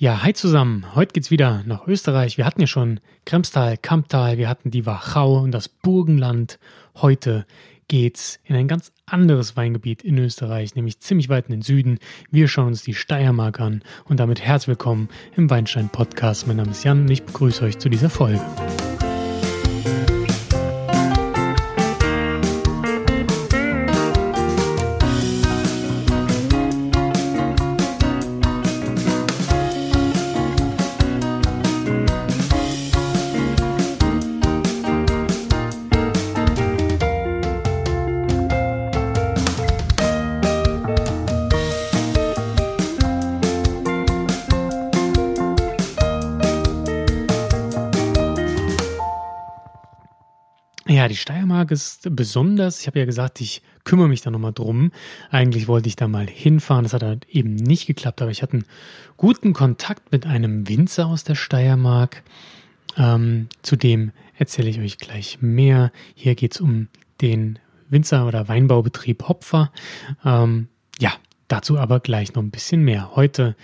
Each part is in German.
Ja, hi zusammen. Heute geht's wieder nach Österreich. Wir hatten ja schon Kremstal, Kamptal, wir hatten die Wachau und das Burgenland. Heute geht's in ein ganz anderes Weingebiet in Österreich, nämlich ziemlich weit in den Süden. Wir schauen uns die Steiermark an und damit herzlich willkommen im Weinstein Podcast. Mein Name ist Jan und ich begrüße euch zu dieser Folge. Ja, die Steiermark ist besonders. Ich habe ja gesagt, ich kümmere mich da nochmal drum. Eigentlich wollte ich da mal hinfahren. Das hat halt eben nicht geklappt, aber ich hatte einen guten Kontakt mit einem Winzer aus der Steiermark. Ähm, zu dem erzähle ich euch gleich mehr. Hier geht es um den Winzer- oder Weinbaubetrieb Hopfer. Ähm, ja, dazu aber gleich noch ein bisschen mehr. Heute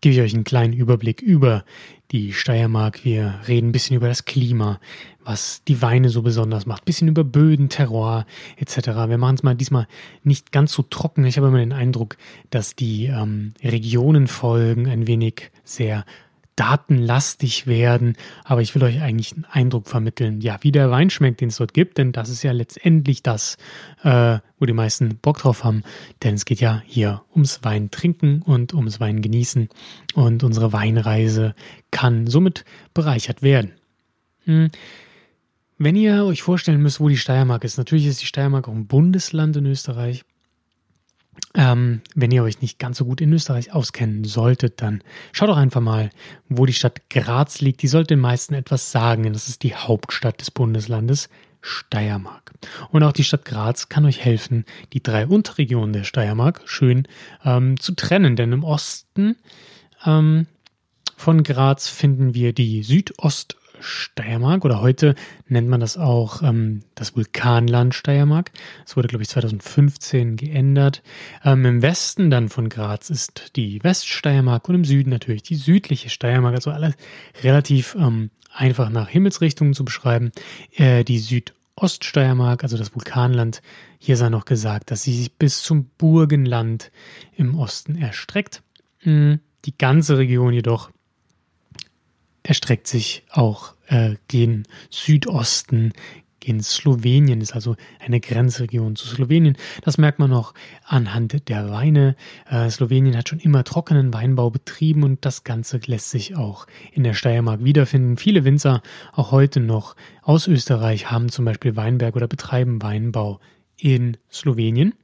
gebe ich euch einen kleinen Überblick über die Steiermark. Wir reden ein bisschen über das Klima, was die Weine so besonders macht, bisschen über Böden, Terroir etc. Wir machen es mal diesmal nicht ganz so trocken. Ich habe immer den Eindruck, dass die ähm, Regionenfolgen ein wenig sehr datenlastig werden, aber ich will euch eigentlich einen Eindruck vermitteln, ja, wie der Wein schmeckt, den es dort gibt, denn das ist ja letztendlich das, äh, wo die meisten Bock drauf haben, denn es geht ja hier ums Wein trinken und ums Wein genießen und unsere Weinreise kann somit bereichert werden. Hm. Wenn ihr euch vorstellen müsst, wo die Steiermark ist, natürlich ist die Steiermark auch ein Bundesland in Österreich, ähm, wenn ihr euch nicht ganz so gut in Österreich auskennen solltet, dann schaut doch einfach mal, wo die Stadt Graz liegt. Die sollte den meisten etwas sagen, denn das ist die Hauptstadt des Bundeslandes Steiermark. Und auch die Stadt Graz kann euch helfen, die drei Unterregionen der Steiermark schön ähm, zu trennen. Denn im Osten ähm, von Graz finden wir die Südost- Steiermark oder heute nennt man das auch ähm, das Vulkanland Steiermark. Es wurde, glaube ich, 2015 geändert. Ähm, Im Westen dann von Graz ist die Weststeiermark und im Süden natürlich die südliche Steiermark. Also alles relativ ähm, einfach nach Himmelsrichtungen zu beschreiben. Äh, die Südoststeiermark, also das Vulkanland, hier sei noch gesagt, dass sie sich bis zum Burgenland im Osten erstreckt. Hm, die ganze Region jedoch erstreckt sich auch äh, gen Südosten, gen Slowenien, ist also eine Grenzregion zu Slowenien. Das merkt man auch anhand der Weine. Äh, Slowenien hat schon immer trockenen Weinbau betrieben und das Ganze lässt sich auch in der Steiermark wiederfinden. Viele Winzer, auch heute noch aus Österreich, haben zum Beispiel Weinberg oder betreiben Weinbau in Slowenien.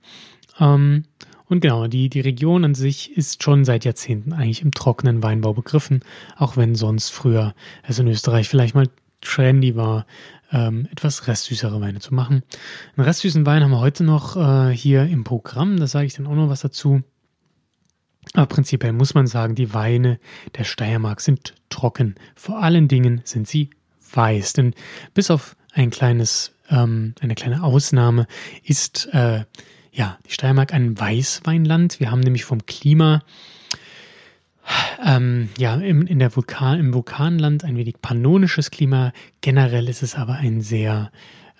Ähm, und genau, die, die Region an sich ist schon seit Jahrzehnten eigentlich im trockenen Weinbau begriffen, auch wenn sonst früher es in Österreich vielleicht mal trendy war, ähm, etwas restsüßere Weine zu machen. Einen restsüßen Wein haben wir heute noch äh, hier im Programm, da sage ich dann auch noch was dazu. Aber prinzipiell muss man sagen, die Weine der Steiermark sind trocken. Vor allen Dingen sind sie weiß, denn bis auf ein kleines, ähm, eine kleine Ausnahme ist äh, ja, die Steiermark ein Weißweinland. Wir haben nämlich vom Klima ähm, ja, im, in der Vulkan, im Vulkanland ein wenig pannonisches Klima. Generell ist es aber ein sehr,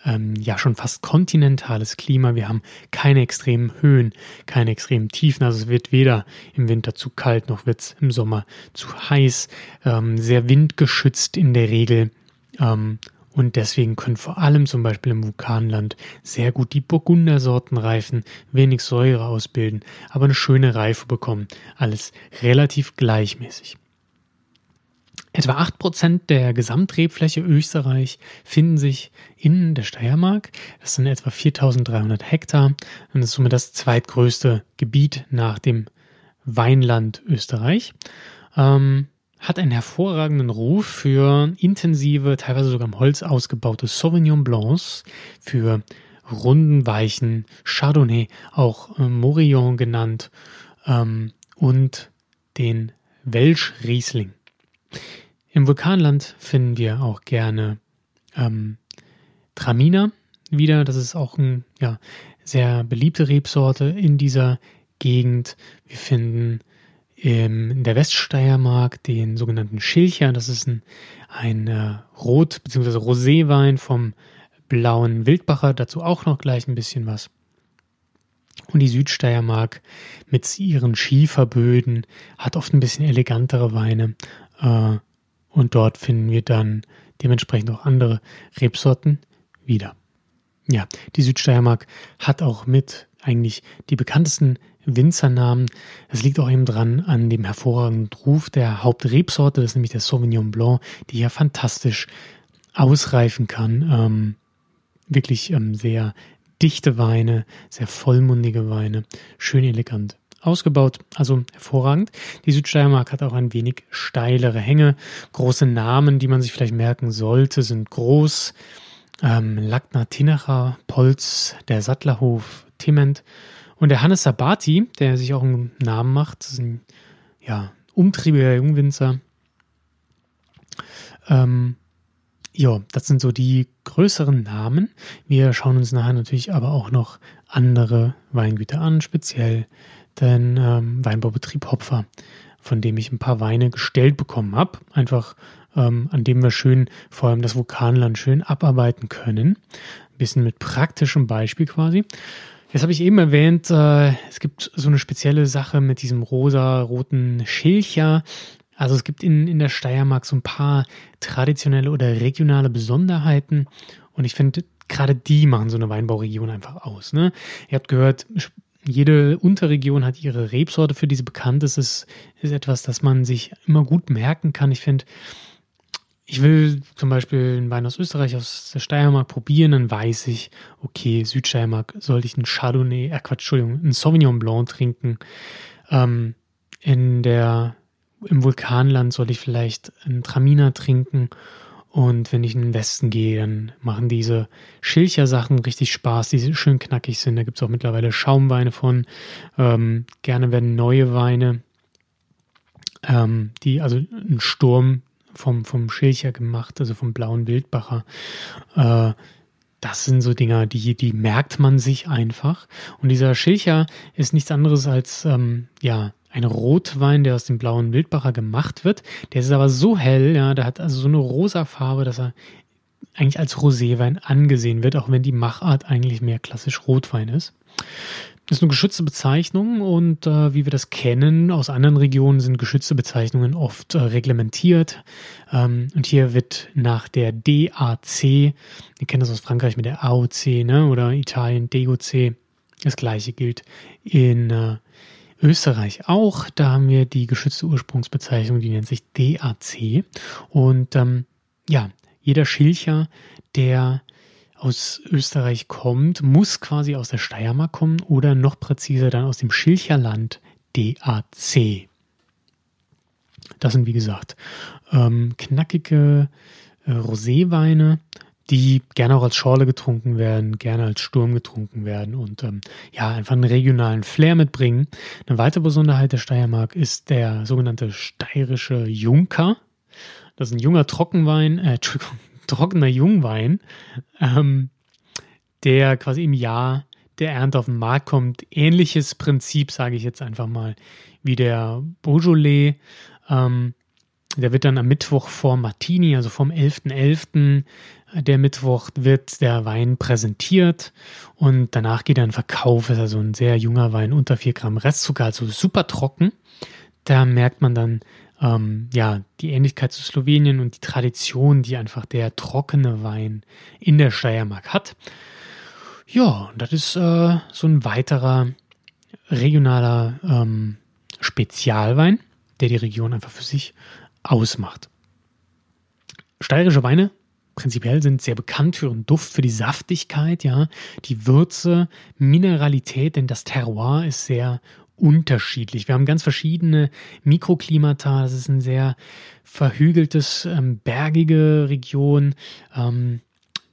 ähm, ja, schon fast kontinentales Klima. Wir haben keine extremen Höhen, keine extremen Tiefen. Also es wird weder im Winter zu kalt, noch wird es im Sommer zu heiß. Ähm, sehr windgeschützt in der Regel. Und deswegen können vor allem zum Beispiel im Vulkanland sehr gut die Burgundersorten reifen, wenig Säure ausbilden, aber eine schöne Reife bekommen. Alles relativ gleichmäßig. Etwa 8% der Gesamtrebfläche Österreich finden sich in der Steiermark. Das sind etwa 4300 Hektar und das ist somit das zweitgrößte Gebiet nach dem Weinland Österreich. Ähm, hat einen hervorragenden Ruf für intensive, teilweise sogar im Holz ausgebaute Sauvignon Blancs, für runden, weichen Chardonnay, auch äh, Morillon genannt, ähm, und den Welsch Riesling. Im Vulkanland finden wir auch gerne ähm, Traminer wieder. Das ist auch eine ja, sehr beliebte Rebsorte in dieser Gegend. Wir finden in der Weststeiermark den sogenannten Schilcher. Das ist ein, ein äh, Rot- bzw. Roséwein vom blauen Wildbacher. Dazu auch noch gleich ein bisschen was. Und die Südsteiermark mit ihren Schieferböden hat oft ein bisschen elegantere Weine. Äh, und dort finden wir dann dementsprechend auch andere Rebsorten wieder. Ja, die Südsteiermark hat auch mit eigentlich die bekanntesten Winzernamen. Es liegt auch eben dran an dem hervorragenden Ruf der Hauptrebsorte, das ist nämlich der Sauvignon Blanc, die ja fantastisch ausreifen kann. Ähm, wirklich ähm, sehr dichte Weine, sehr vollmundige Weine, schön elegant ausgebaut, also hervorragend. Die Südsteiermark hat auch ein wenig steilere Hänge. Große Namen, die man sich vielleicht merken sollte, sind groß. Ähm, Lackner Tinacher, Polz, der Sattlerhof, Tement und der Hannes Sabati, der sich auch einen Namen macht, ist ein ja, umtriebiger Jungwinzer. Ähm, ja, das sind so die größeren Namen. Wir schauen uns nachher natürlich aber auch noch andere Weingüter an, speziell den ähm, Weinbaubetrieb Hopfer, von dem ich ein paar Weine gestellt bekommen habe. Einfach ähm, an dem wir schön, vor allem das Vulkanland, schön abarbeiten können. Ein bisschen mit praktischem Beispiel quasi. Jetzt habe ich eben erwähnt, äh, es gibt so eine spezielle Sache mit diesem rosa-roten Schilcher. Also es gibt in, in der Steiermark so ein paar traditionelle oder regionale Besonderheiten und ich finde, gerade die machen so eine Weinbauregion einfach aus. Ne? Ihr habt gehört, jede Unterregion hat ihre Rebsorte, für diese bekannt ist. Es ist etwas, das man sich immer gut merken kann. Ich finde, ich will zum Beispiel einen Wein aus Österreich, aus der Steiermark probieren, dann weiß ich, okay, Südsteiermark sollte ich einen Chardonnay, äh Quatsch, Entschuldigung, einen Sauvignon Blanc trinken. Ähm, in der im Vulkanland soll ich vielleicht einen Traminer trinken. Und wenn ich in den Westen gehe, dann machen diese Schilcher-Sachen richtig Spaß, die schön knackig sind. Da gibt es auch mittlerweile Schaumweine von. Ähm, gerne werden neue Weine, ähm, die, also ein Sturm vom, vom Schilcher gemacht, also vom blauen Wildbacher. Äh, das sind so Dinger, die, die merkt man sich einfach. Und dieser Schilcher ist nichts anderes als, ähm, ja, ein Rotwein, der aus dem blauen Wildbacher gemacht wird. Der ist aber so hell, ja, der hat also so eine rosa Farbe, dass er eigentlich als Roséwein angesehen wird, auch wenn die Machart eigentlich mehr klassisch Rotwein ist. Das ist eine geschützte Bezeichnung und äh, wie wir das kennen aus anderen Regionen sind geschützte Bezeichnungen oft äh, reglementiert. Ähm, und hier wird nach der DAC, wir kennen das aus Frankreich mit der AOC ne, oder Italien DOC, das gleiche gilt in äh, Österreich auch. Da haben wir die geschützte Ursprungsbezeichnung, die nennt sich DAC. Und ähm, ja, jeder Schilcher, der aus Österreich kommt, muss quasi aus der Steiermark kommen oder noch präziser dann aus dem Schilcherland DAC. Das sind wie gesagt ähm, knackige äh, Roséweine die gerne auch als Schorle getrunken werden, gerne als Sturm getrunken werden und ähm, ja, einfach einen regionalen Flair mitbringen. Eine weitere Besonderheit der Steiermark ist der sogenannte steirische Junker. Das ist ein junger Trockenwein, äh, trockener Jungwein, ähm, der quasi im Jahr der Ernte auf den Markt kommt. Ähnliches Prinzip, sage ich jetzt einfach mal, wie der Beaujolais. Ähm, der wird dann am Mittwoch vor Martini, also vom 11.11., der Mittwoch wird der Wein präsentiert und danach geht er in Verkauf. Ist also ein sehr junger Wein, unter 4 Gramm Restzucker, also super trocken. Da merkt man dann ähm, ja die Ähnlichkeit zu Slowenien und die Tradition, die einfach der trockene Wein in der Steiermark hat. Ja, das ist äh, so ein weiterer regionaler ähm, Spezialwein, der die Region einfach für sich ausmacht. Steirische Weine prinzipiell sind sehr bekannt für ihren Duft, für die Saftigkeit, ja, die Würze, Mineralität, denn das Terroir ist sehr unterschiedlich. Wir haben ganz verschiedene Mikroklimata. Das ist ein sehr verhügeltes, ähm, bergige Region, ähm,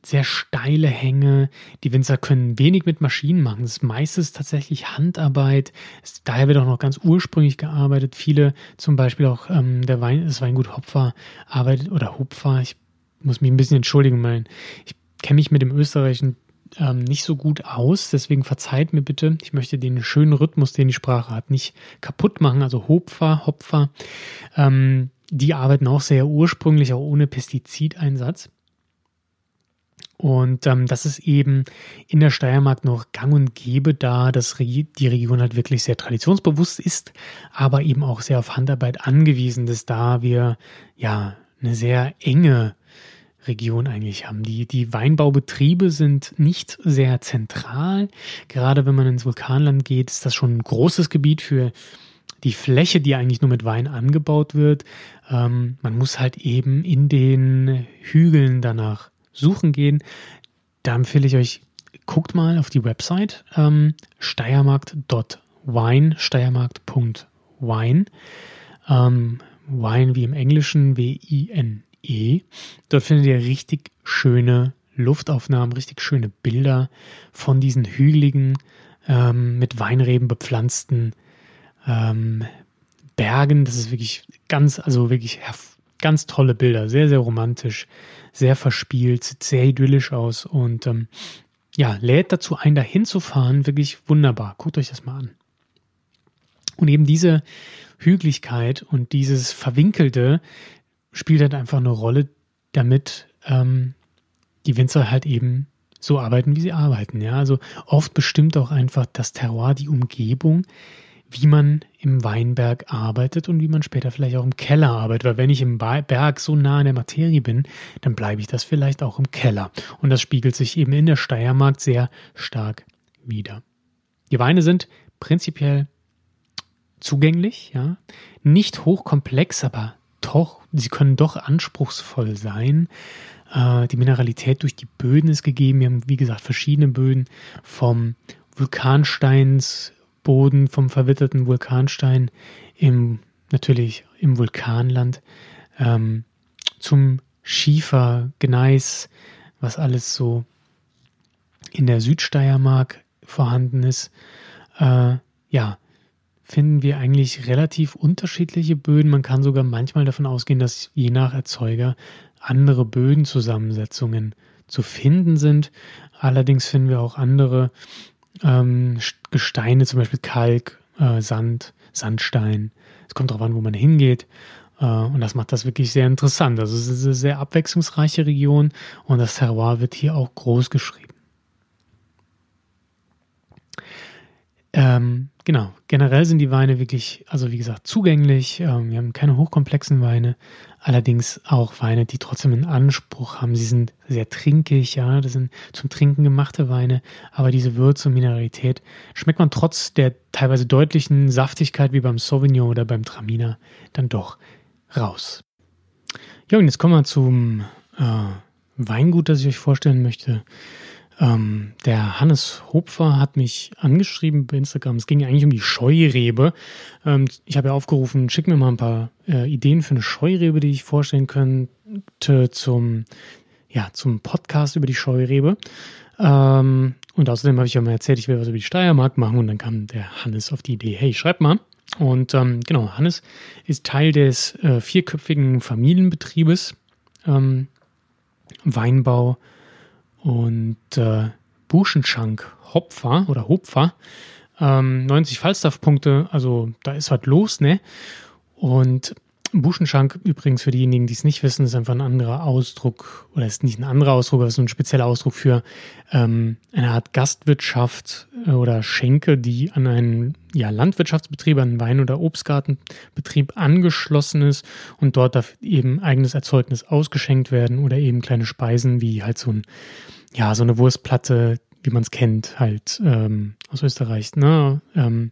sehr steile Hänge. Die Winzer können wenig mit Maschinen machen. Das ist meistens tatsächlich Handarbeit. Daher wird auch noch ganz ursprünglich gearbeitet. Viele, zum Beispiel auch ähm, der Wein, das Weingut Hopfer arbeitet oder Hopfer. Ich muss mich ein bisschen entschuldigen, mein, ich kenne mich mit dem österreichischen ähm, nicht so gut aus, deswegen verzeiht mir bitte. Ich möchte den schönen Rhythmus, den die Sprache hat, nicht kaputt machen. Also Hopfer, Hopfer, ähm, die arbeiten auch sehr ursprünglich, auch ohne Pestizideinsatz. Und ähm, das ist eben in der Steiermark noch gang und gäbe, da dass die Region halt wirklich sehr traditionsbewusst ist, aber eben auch sehr auf Handarbeit angewiesen ist, da wir ja eine sehr enge Region eigentlich haben. Die, die Weinbaubetriebe sind nicht sehr zentral. Gerade wenn man ins Vulkanland geht, ist das schon ein großes Gebiet für die Fläche, die eigentlich nur mit Wein angebaut wird. Ähm, man muss halt eben in den Hügeln danach suchen gehen. Da empfehle ich euch, guckt mal auf die Website ähm, steiermarkt.wine, steiermarkt.wine. Ähm, Wine wie im Englischen, W-I-N-E. Dort findet ihr richtig schöne Luftaufnahmen, richtig schöne Bilder von diesen hügeligen, ähm, mit Weinreben bepflanzten ähm, Bergen. Das ist wirklich ganz, also wirklich ganz tolle Bilder, sehr, sehr romantisch, sehr verspielt, sieht sehr idyllisch aus und ähm, ja, lädt dazu ein, da hinzufahren, wirklich wunderbar. Guckt euch das mal an. Und eben diese Hügeligkeit und dieses Verwinkelte spielt halt einfach eine Rolle, damit ähm, die Winzer halt eben so arbeiten, wie sie arbeiten. Ja, also oft bestimmt auch einfach das Terroir, die Umgebung, wie man im Weinberg arbeitet und wie man später vielleicht auch im Keller arbeitet. Weil wenn ich im Berg so nah an der Materie bin, dann bleibe ich das vielleicht auch im Keller. Und das spiegelt sich eben in der Steiermark sehr stark wieder. Die Weine sind prinzipiell zugänglich, ja, nicht hochkomplex, aber doch, sie können doch anspruchsvoll sein. Äh, die Mineralität durch die Böden ist gegeben. Wir haben, wie gesagt, verschiedene Böden vom Vulkansteins Boden vom verwitterten Vulkanstein im natürlich im Vulkanland ähm, zum Schiefer, Gneis, was alles so in der Südsteiermark vorhanden ist, äh, ja, finden wir eigentlich relativ unterschiedliche Böden. Man kann sogar manchmal davon ausgehen, dass je nach Erzeuger andere Bödenzusammensetzungen zu finden sind. Allerdings finden wir auch andere ähm, Gesteine, zum Beispiel Kalk, äh, Sand, Sandstein. Es kommt darauf an, wo man hingeht. Äh, und das macht das wirklich sehr interessant. Also es ist eine sehr abwechslungsreiche Region und das Terroir wird hier auch groß geschrieben. Ähm, genau, generell sind die Weine wirklich, also wie gesagt, zugänglich. Ähm, wir haben keine hochkomplexen Weine, allerdings auch Weine, die trotzdem einen Anspruch haben. Sie sind sehr trinkig, ja, das sind zum Trinken gemachte Weine, aber diese Würze und Mineralität schmeckt man trotz der teilweise deutlichen Saftigkeit wie beim Sauvignon oder beim Traminer dann doch raus. Und jetzt kommen wir zum äh, Weingut, das ich euch vorstellen möchte. Ähm, der Hannes Hopfer hat mich angeschrieben bei Instagram. Es ging eigentlich um die Scheurebe. Ähm, ich habe ja aufgerufen, schick mir mal ein paar äh, Ideen für eine Scheurebe, die ich vorstellen könnte zum, ja, zum Podcast über die Scheurebe. Ähm, und außerdem habe ich ja mal erzählt, ich will was über die Steiermark machen und dann kam der Hannes auf die Idee, hey, schreib mal. Und ähm, genau, Hannes ist Teil des äh, vierköpfigen Familienbetriebes ähm, Weinbau und äh, Buschenschank Hopfer oder Hopfer. Ähm, 90 Falstaff-Punkte, also da ist was los, ne? Und Buschenschank übrigens für diejenigen, die es nicht wissen, ist einfach ein anderer Ausdruck, oder ist nicht ein anderer Ausdruck, aber ist ein spezieller Ausdruck für ähm, eine Art Gastwirtschaft äh, oder Schenke, die an einen ja, Landwirtschaftsbetrieb, an einen Wein- oder Obstgartenbetrieb angeschlossen ist und dort darf eben eigenes Erzeugnis ausgeschenkt werden oder eben kleine Speisen wie halt so ein, ja, so eine Wurstplatte, wie man es kennt, halt ähm, aus Österreich, ne? Ähm,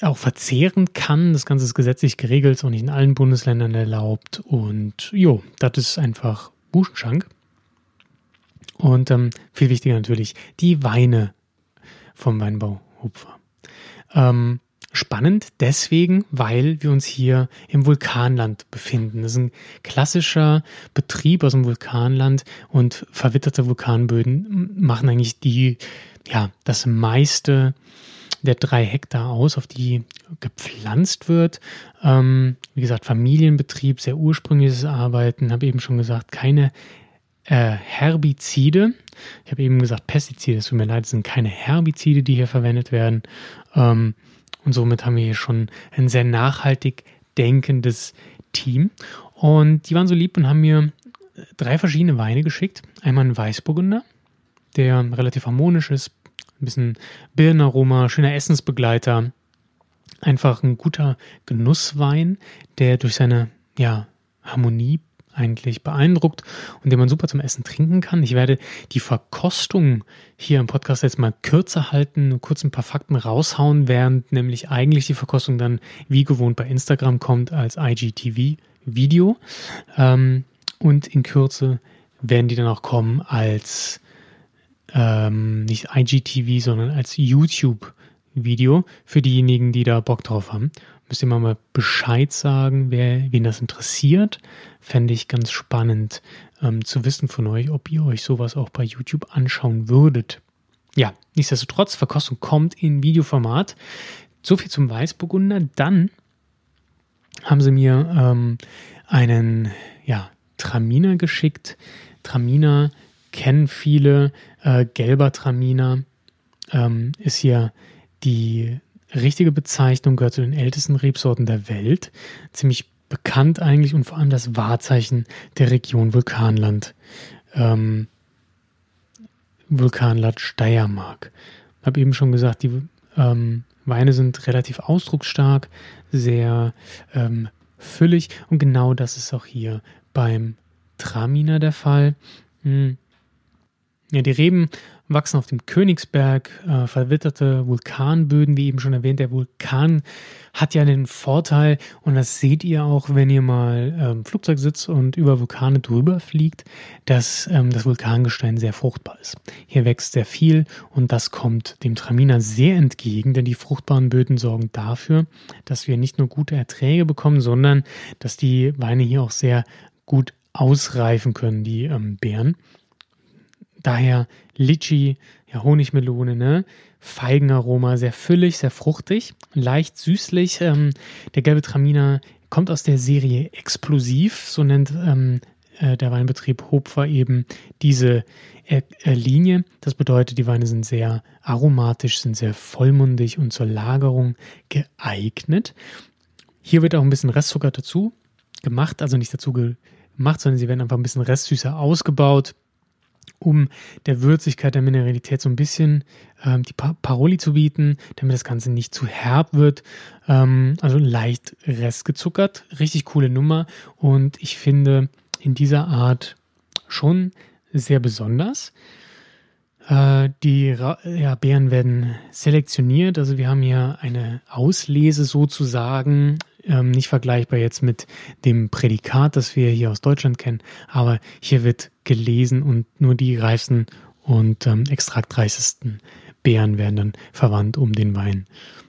auch verzehren kann. Das Ganze ist gesetzlich geregelt, ist auch nicht in allen Bundesländern erlaubt. Und jo, das ist einfach Buschenschank. Und ähm, viel wichtiger natürlich die Weine vom Weinbau Hupfer. Ähm, spannend deswegen, weil wir uns hier im Vulkanland befinden. Das ist ein klassischer Betrieb aus dem Vulkanland und verwitterte Vulkanböden machen eigentlich die, ja, das meiste der drei Hektar aus, auf die gepflanzt wird. Ähm, wie gesagt, Familienbetrieb, sehr ursprüngliches Arbeiten, habe eben schon gesagt, keine äh, Herbizide. Ich habe eben gesagt Pestizide, es tut mir leid, es sind keine Herbizide, die hier verwendet werden. Ähm, und somit haben wir hier schon ein sehr nachhaltig denkendes Team. Und die waren so lieb und haben mir drei verschiedene Weine geschickt. Einmal ein Weißburgunder, der relativ harmonisch ist, ein bisschen Birnenaroma, schöner Essensbegleiter. Einfach ein guter Genusswein, der durch seine ja, Harmonie eigentlich beeindruckt und den man super zum Essen trinken kann. Ich werde die Verkostung hier im Podcast jetzt mal kürzer halten, kurz ein paar Fakten raushauen, während nämlich eigentlich die Verkostung dann wie gewohnt bei Instagram kommt als IGTV-Video. Ähm, und in Kürze werden die dann auch kommen als ähm, nicht IGTV, sondern als YouTube-Video für diejenigen, die da Bock drauf haben. Müsst ihr mal Bescheid sagen, wer, wen das interessiert. Fände ich ganz spannend ähm, zu wissen von euch, ob ihr euch sowas auch bei YouTube anschauen würdet. Ja, nichtsdestotrotz, Verkostung kommt in Videoformat. So viel zum Weißburgunder. Dann haben sie mir ähm, einen ja, Traminer geschickt. Traminer kennen viele. Äh, gelber Traminer ähm, ist hier die richtige Bezeichnung, gehört zu den ältesten Rebsorten der Welt. Ziemlich bekannt eigentlich und vor allem das Wahrzeichen der Region Vulkanland. Ähm, Vulkanland Steiermark. Ich habe eben schon gesagt, die ähm, Weine sind relativ ausdrucksstark, sehr ähm, füllig und genau das ist auch hier beim Traminer der Fall. Hm. Ja, die Reben wachsen auf dem Königsberg, äh, verwitterte Vulkanböden, wie eben schon erwähnt. Der Vulkan hat ja den Vorteil, und das seht ihr auch, wenn ihr mal ähm, Flugzeug sitzt und über Vulkane drüber fliegt, dass ähm, das Vulkangestein sehr fruchtbar ist. Hier wächst sehr viel und das kommt dem Traminer sehr entgegen, denn die fruchtbaren Böden sorgen dafür, dass wir nicht nur gute Erträge bekommen, sondern dass die Weine hier auch sehr gut ausreifen können, die ähm, Beeren. Daher Litchi, ja, Honigmelone, ne? Feigenaroma, sehr füllig, sehr fruchtig, leicht süßlich. Ähm, der gelbe Traminer kommt aus der Serie Explosiv, so nennt ähm, äh, der Weinbetrieb Hopfer eben diese äh, äh, Linie. Das bedeutet, die Weine sind sehr aromatisch, sind sehr vollmundig und zur Lagerung geeignet. Hier wird auch ein bisschen Restzucker dazu gemacht, also nicht dazu gemacht, sondern sie werden einfach ein bisschen restsüßer ausgebaut um der Würzigkeit der Mineralität so ein bisschen ähm, die pa Paroli zu bieten, damit das Ganze nicht zu herb wird. Ähm, also leicht restgezuckert. Richtig coole Nummer. Und ich finde in dieser Art schon sehr besonders. Äh, die ja, Beeren werden selektioniert. Also wir haben hier eine Auslese sozusagen ähm, nicht vergleichbar jetzt mit dem Prädikat, das wir hier aus Deutschland kennen, aber hier wird gelesen und nur die reifsten und ähm, extraktreichsten Beeren werden dann verwandt, um den Wein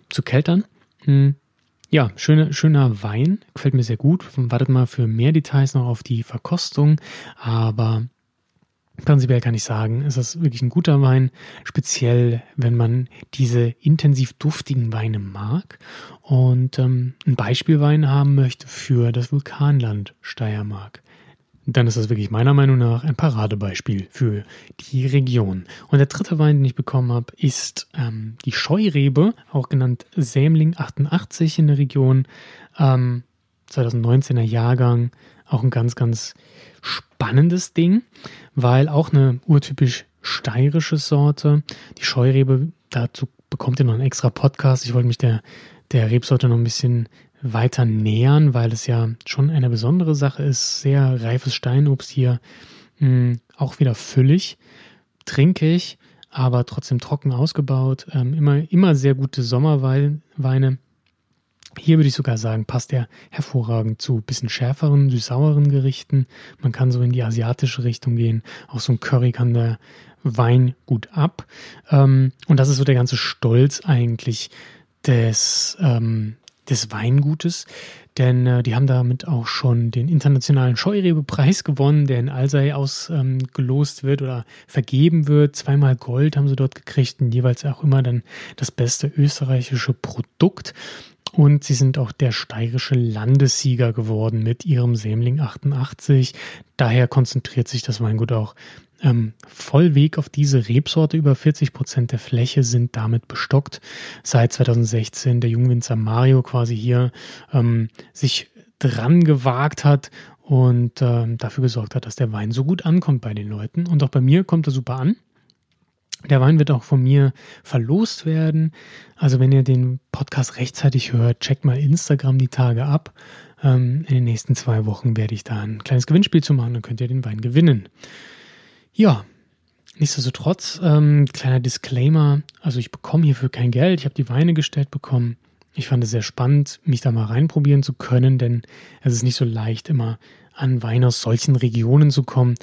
zu keltern. Hm. Ja, schöner, schöner Wein, gefällt mir sehr gut. Wartet mal für mehr Details noch auf die Verkostung, aber Prinzipiell kann ich sagen, ist wirklich ein guter Wein, speziell wenn man diese intensiv duftigen Weine mag und ähm, ein Beispielwein haben möchte für das Vulkanland Steiermark. Dann ist das wirklich meiner Meinung nach ein Paradebeispiel für die Region. Und der dritte Wein, den ich bekommen habe, ist ähm, die Scheurebe, auch genannt Sämling 88 in der Region. Ähm, 2019er Jahrgang, auch ein ganz, ganz spannendes Ding, weil auch eine urtypisch steirische Sorte. Die Scheurebe, dazu bekommt ihr noch einen extra Podcast. Ich wollte mich der, der Rebsorte noch ein bisschen weiter nähern, weil es ja schon eine besondere Sache ist. Sehr reifes Steinobst hier, mh, hm, auch wieder füllig, trinkig, aber trotzdem trocken ausgebaut. Ähm, immer, immer sehr gute Sommerweine. Hier würde ich sogar sagen, passt er hervorragend zu bisschen schärferen, süß-sauren Gerichten. Man kann so in die asiatische Richtung gehen. Auch so ein Curry kann der Wein gut ab. Ähm, und das ist so der ganze Stolz eigentlich des, ähm, des Weingutes. Denn äh, die haben damit auch schon den internationalen Scheurebe-Preis gewonnen, der in Alsei ausgelost ähm, wird oder vergeben wird. Zweimal Gold haben sie dort gekriegt und jeweils auch immer dann das beste österreichische Produkt. Und sie sind auch der steirische Landessieger geworden mit ihrem Sämling 88. Daher konzentriert sich das Weingut auch ähm, Vollweg auf diese Rebsorte. Über 40 Prozent der Fläche sind damit bestockt. Seit 2016 der Jungwinzer Mario quasi hier ähm, sich dran gewagt hat und ähm, dafür gesorgt hat, dass der Wein so gut ankommt bei den Leuten. Und auch bei mir kommt er super an. Der Wein wird auch von mir verlost werden. Also wenn ihr den Podcast rechtzeitig hört, checkt mal Instagram die Tage ab. Ähm, in den nächsten zwei Wochen werde ich da ein kleines Gewinnspiel zu machen, dann könnt ihr den Wein gewinnen. Ja, nichtsdestotrotz, ähm, kleiner Disclaimer, also ich bekomme hierfür kein Geld, ich habe die Weine gestellt bekommen. Ich fand es sehr spannend, mich da mal reinprobieren zu können, denn es ist nicht so leicht, immer an Wein aus solchen Regionen zu kommen.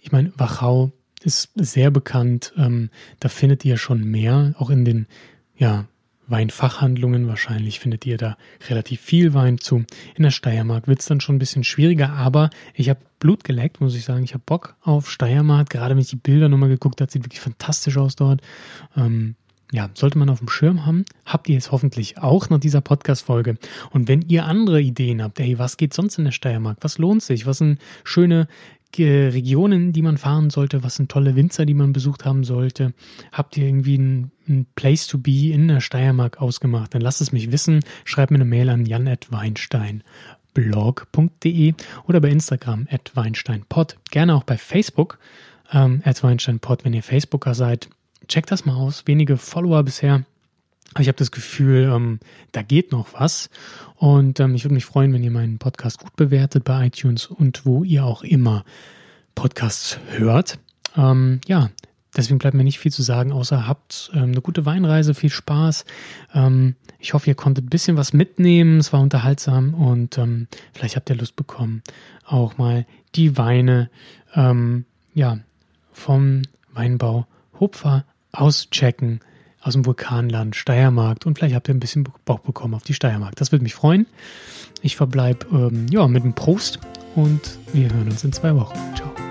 Ich meine, Wachau ist sehr bekannt, ähm, da findet ihr schon mehr, auch in den ja, Weinfachhandlungen wahrscheinlich findet ihr da relativ viel Wein zu. In der Steiermark wird es dann schon ein bisschen schwieriger, aber ich habe Blut geleckt, muss ich sagen. Ich habe Bock auf Steiermark. Gerade wenn ich die Bilder nochmal geguckt habe, sieht wirklich fantastisch aus dort. Ähm, ja, sollte man auf dem Schirm haben. Habt ihr es hoffentlich auch nach dieser Podcast-Folge. Und wenn ihr andere Ideen habt, hey, was geht sonst in der Steiermark? Was lohnt sich? Was sind schöne Regionen, die man fahren sollte? Was sind tolle Winzer, die man besucht haben sollte? Habt ihr irgendwie ein, ein Place to be in der Steiermark ausgemacht? Dann lasst es mich wissen. Schreibt mir eine Mail an jan.weinstein.blog.de oder bei Instagram at weinsteinpod. Gerne auch bei Facebook ähm, at weinsteinpod, wenn ihr Facebooker seid. Checkt das mal aus. Wenige Follower bisher. Aber ich habe das Gefühl, ähm, da geht noch was. Und ähm, ich würde mich freuen, wenn ihr meinen Podcast gut bewertet bei iTunes und wo ihr auch immer Podcasts hört. Ähm, ja, deswegen bleibt mir nicht viel zu sagen, außer habt ähm, eine gute Weinreise, viel Spaß. Ähm, ich hoffe, ihr konntet ein bisschen was mitnehmen. Es war unterhaltsam und ähm, vielleicht habt ihr Lust bekommen, auch mal die Weine ja, vom Weinbau Hopfer auschecken aus dem Vulkanland, Steiermark und vielleicht habt ihr ein bisschen Bock bekommen auf die Steiermark. Das würde mich freuen. Ich verbleibe ähm, ja, mit einem Prost und wir hören uns in zwei Wochen. Ciao.